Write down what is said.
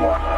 What?